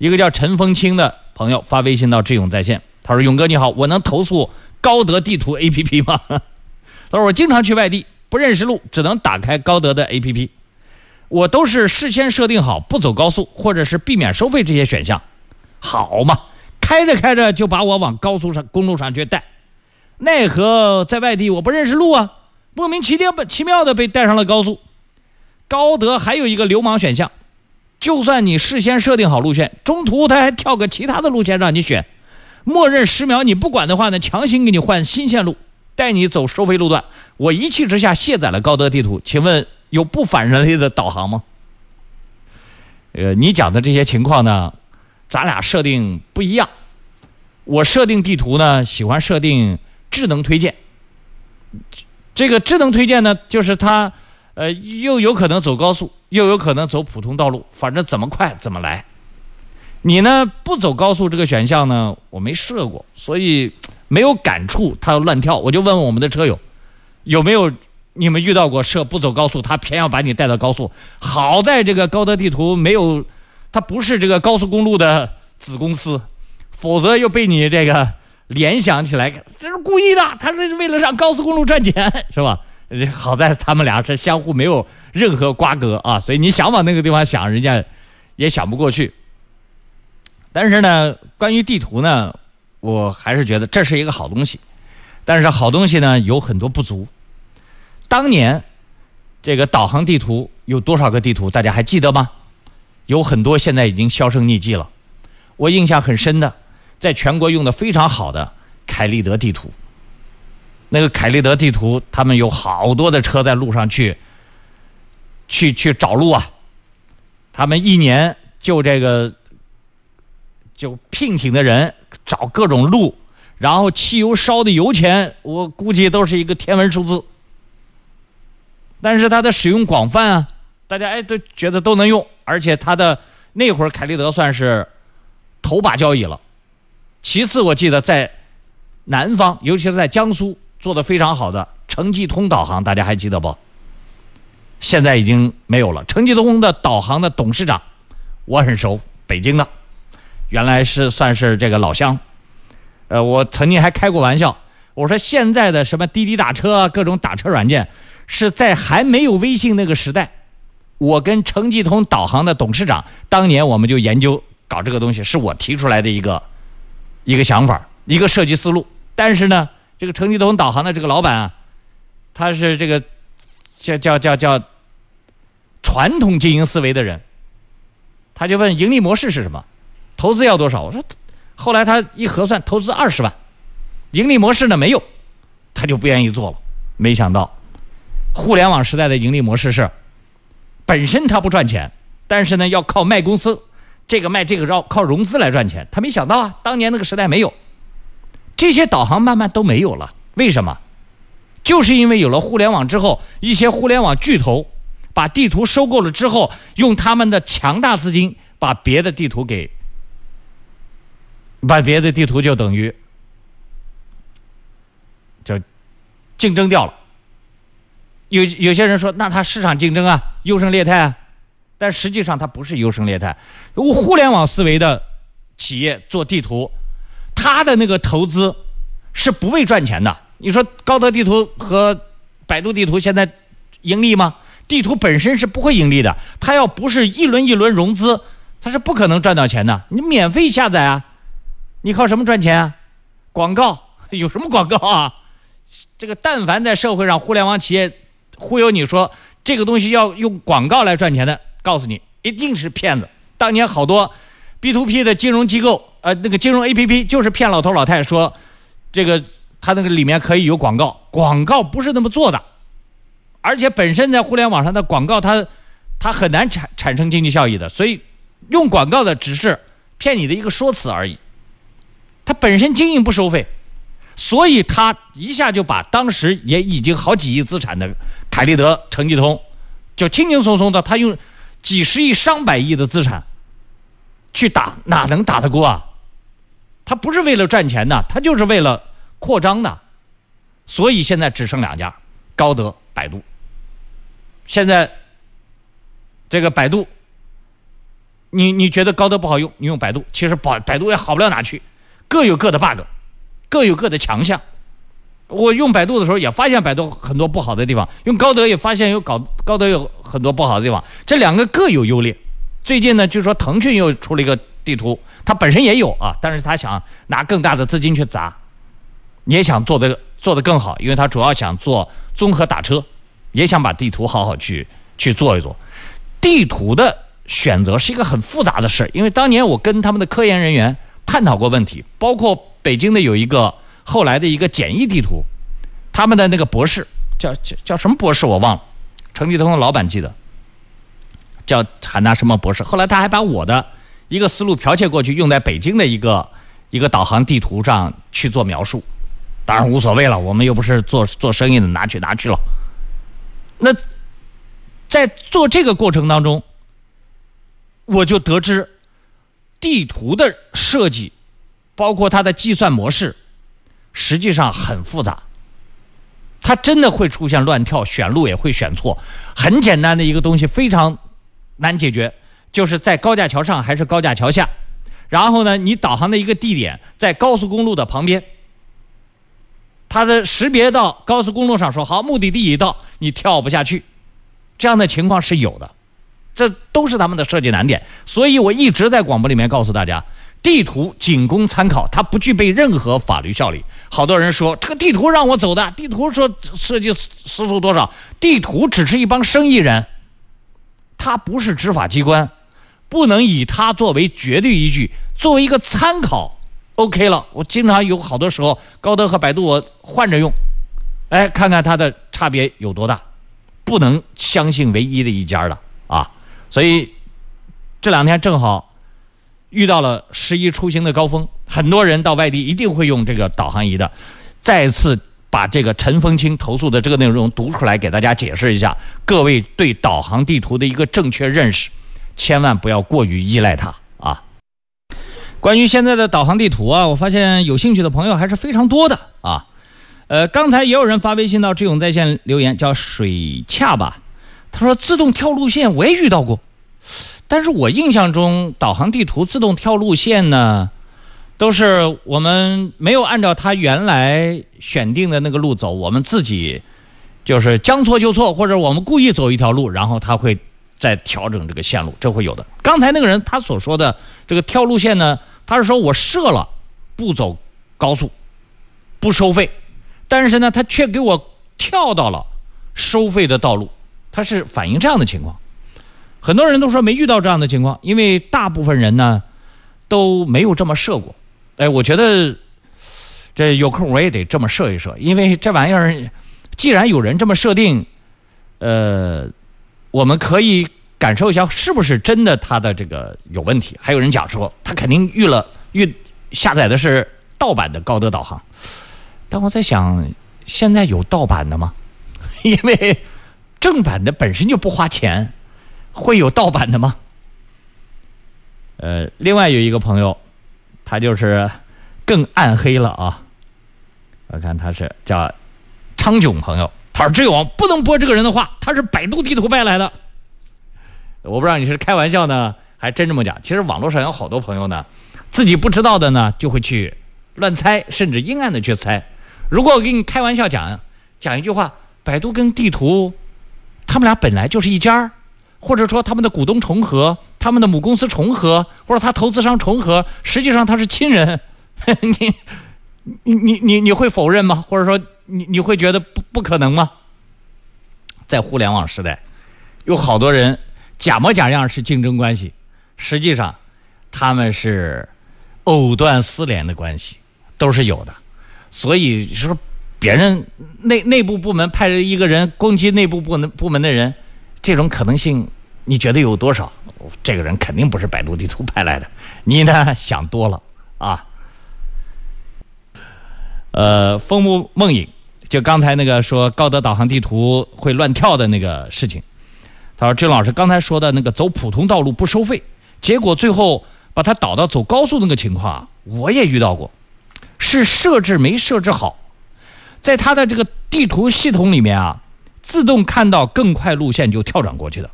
一个叫陈风清的朋友发微信到志勇在线，他说：“勇哥你好，我能投诉高德地图 APP 吗？” 他说：“我经常去外地，不认识路，只能打开高德的 APP。我都是事先设定好不走高速或者是避免收费这些选项，好嘛，开着开着就把我往高速上公路上去带。奈何在外地我不认识路啊，莫名其妙奇妙的被带上了高速。高德还有一个流氓选项。”就算你事先设定好路线，中途他还跳个其他的路线让你选，默认十秒你不管的话呢，强行给你换新线路，带你走收费路段。我一气之下卸载了高德地图，请问有不反人类的导航吗？呃，你讲的这些情况呢，咱俩设定不一样。我设定地图呢，喜欢设定智能推荐。这个智能推荐呢，就是它。呃，又有可能走高速，又有可能走普通道路，反正怎么快怎么来。你呢不走高速这个选项呢，我没设过，所以没有感触。它乱跳，我就问问我们的车友，有没有你们遇到过设不走高速，他偏要把你带到高速？好在这个高德地图没有，它不是这个高速公路的子公司，否则又被你这个联想起来，这是故意的，他是为了让高速公路赚钱，是吧？好在他们俩是相互没有任何瓜葛啊，所以你想往那个地方想，人家也想不过去。但是呢，关于地图呢，我还是觉得这是一个好东西。但是好东西呢有很多不足。当年这个导航地图有多少个地图，大家还记得吗？有很多现在已经销声匿迹了。我印象很深的，在全国用的非常好的凯立德地图。那个凯立德地图，他们有好多的车在路上去，去去找路啊。他们一年就这个，就聘请的人找各种路，然后汽油烧的油钱，我估计都是一个天文数字。但是它的使用广泛啊，大家哎都觉得都能用，而且它的那会儿凯立德算是头把交椅了。其次，我记得在南方，尤其是在江苏。做的非常好的城际通导航，大家还记得不？现在已经没有了。城际通的导航的董事长，我很熟，北京的，原来是算是这个老乡。呃，我曾经还开过玩笑，我说现在的什么滴滴打车啊，各种打车软件，是在还没有微信那个时代，我跟城际通导航的董事长，当年我们就研究搞这个东西，是我提出来的一个一个想法，一个设计思路。但是呢。这个城际通导航的这个老板啊，他是这个叫叫叫叫传统经营思维的人，他就问盈利模式是什么，投资要多少？我说，后来他一核算，投资二十万，盈利模式呢没有，他就不愿意做了。没想到，互联网时代的盈利模式是，本身他不赚钱，但是呢要靠卖公司，这个卖这个要靠融资来赚钱。他没想到啊，当年那个时代没有。这些导航慢慢都没有了，为什么？就是因为有了互联网之后，一些互联网巨头把地图收购了之后，用他们的强大资金把别的地图给，把别的地图就等于就竞争掉了。有有些人说，那他市场竞争啊，优胜劣汰啊，但实际上它不是优胜劣汰。如果互联网思维的企业做地图。他的那个投资是不为赚钱的。你说高德地图和百度地图现在盈利吗？地图本身是不会盈利的。它要不是一轮一轮融资，它是不可能赚到钱的。你免费下载啊，你靠什么赚钱啊？广告 有什么广告啊？这个但凡在社会上互联网企业忽悠你说这个东西要用广告来赚钱的，告诉你一定是骗子。当年好多 B to P 的金融机构。呃，那个金融 A P P 就是骗老头老太说，这个他那个里面可以有广告，广告不是那么做的，而且本身在互联网上的广告，它它很难产产生经济效益的，所以用广告的只是骗你的一个说辞而已，它本身经营不收费，所以他一下就把当时也已经好几亿资产的凯立德、城际通，就轻轻松松的，他用几十亿、上百亿的资产去打，哪能打得过啊？他不是为了赚钱的，他就是为了扩张的，所以现在只剩两家，高德、百度。现在这个百度你你觉得高德不好用，你用百度，其实百百度也好不了哪去，各有各的 bug，各有各的强项。我用百度的时候也发现百度很多不好的地方，用高德也发现有搞高德有很多不好的地方，这两个各有优劣。最近呢，就说腾讯又出了一个地图，它本身也有啊，但是他想拿更大的资金去砸，也想做的做的更好，因为他主要想做综合打车，也想把地图好好去去做一做。地图的选择是一个很复杂的事，因为当年我跟他们的科研人员探讨过问题，包括北京的有一个。后来的一个简易地图，他们的那个博士叫叫叫什么博士我忘了，成吉通的老板记得，叫喊他什么博士。后来他还把我的一个思路剽窃过去，用在北京的一个一个导航地图上去做描述，当然无所谓了，我们又不是做做生意的，拿去拿去了。那在做这个过程当中，我就得知地图的设计，包括它的计算模式。实际上很复杂，它真的会出现乱跳，选路也会选错。很简单的一个东西非常难解决，就是在高架桥上还是高架桥下，然后呢，你导航的一个地点在高速公路的旁边，它的识别到高速公路上说好目的地已到，你跳不下去，这样的情况是有的，这都是他们的设计难点。所以我一直在广播里面告诉大家。地图仅供参考，它不具备任何法律效力。好多人说这个地图让我走的，地图说设计时速多少，地图只是一帮生意人，它不是执法机关，不能以它作为绝对依据，作为一个参考。OK 了，我经常有好多时候，高德和百度我换着用，哎，看看它的差别有多大，不能相信唯一的一家的啊。所以这两天正好。遇到了十一出行的高峰，很多人到外地一定会用这个导航仪的。再次把这个陈风清投诉的这个内容读出来，给大家解释一下，各位对导航地图的一个正确认识，千万不要过于依赖它啊。关于现在的导航地图啊，我发现有兴趣的朋友还是非常多的啊。呃，刚才也有人发微信到志勇在线留言，叫水恰吧，他说自动跳路线我也遇到过。但是我印象中，导航地图自动跳路线呢，都是我们没有按照它原来选定的那个路走，我们自己就是将错就错，或者我们故意走一条路，然后它会再调整这个线路，这会有的。刚才那个人他所说的这个跳路线呢，他是说我设了不走高速，不收费，但是呢，他却给我跳到了收费的道路，他是反映这样的情况。很多人都说没遇到这样的情况，因为大部分人呢都没有这么设过。哎，我觉得这有空我也得这么设一设，因为这玩意儿既然有人这么设定，呃，我们可以感受一下是不是真的他的这个有问题。还有人讲说他肯定遇了遇下载的是盗版的高德导航，但我在想现在有盗版的吗？因为正版的本身就不花钱。会有盗版的吗？呃，另外有一个朋友，他就是更暗黑了啊！我看他是叫昌炯朋友，他说：“志勇不能播这个人的话，他是百度地图派来的。”我不知道你是开玩笑呢，还真这么讲。其实网络上有好多朋友呢，自己不知道的呢，就会去乱猜，甚至阴暗的去猜。如果我给你开玩笑讲讲一句话，百度跟地图，他们俩本来就是一家儿。或者说他们的股东重合，他们的母公司重合，或者他投资商重合，实际上他是亲人，你你你你你会否认吗？或者说你你会觉得不不可能吗？在互联网时代，有好多人假模假样是竞争关系，实际上他们是藕断丝连的关系，都是有的。所以说，别人内内部部门派了一个人攻击内部部门部门的人。这种可能性，你觉得有多少？这个人肯定不是百度地图派来的，你呢想多了啊。呃，风木梦影，就刚才那个说高德导航地图会乱跳的那个事情，他说：“郑老师刚才说的那个走普通道路不收费，结果最后把它导到走高速那个情况啊，我也遇到过，是设置没设置好，在他的这个地图系统里面啊。”自动看到更快路线就跳转过去的，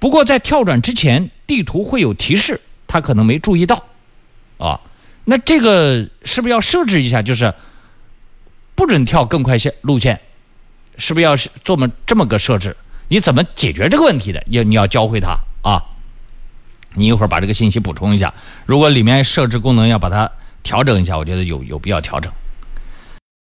不过在跳转之前地图会有提示，他可能没注意到，啊，那这个是不是要设置一下？就是不准跳更快线路线，是不是要这么这么个设置？你怎么解决这个问题的？要你要教会他啊！你一会儿把这个信息补充一下，如果里面设置功能要把它调整一下，我觉得有有必要调整。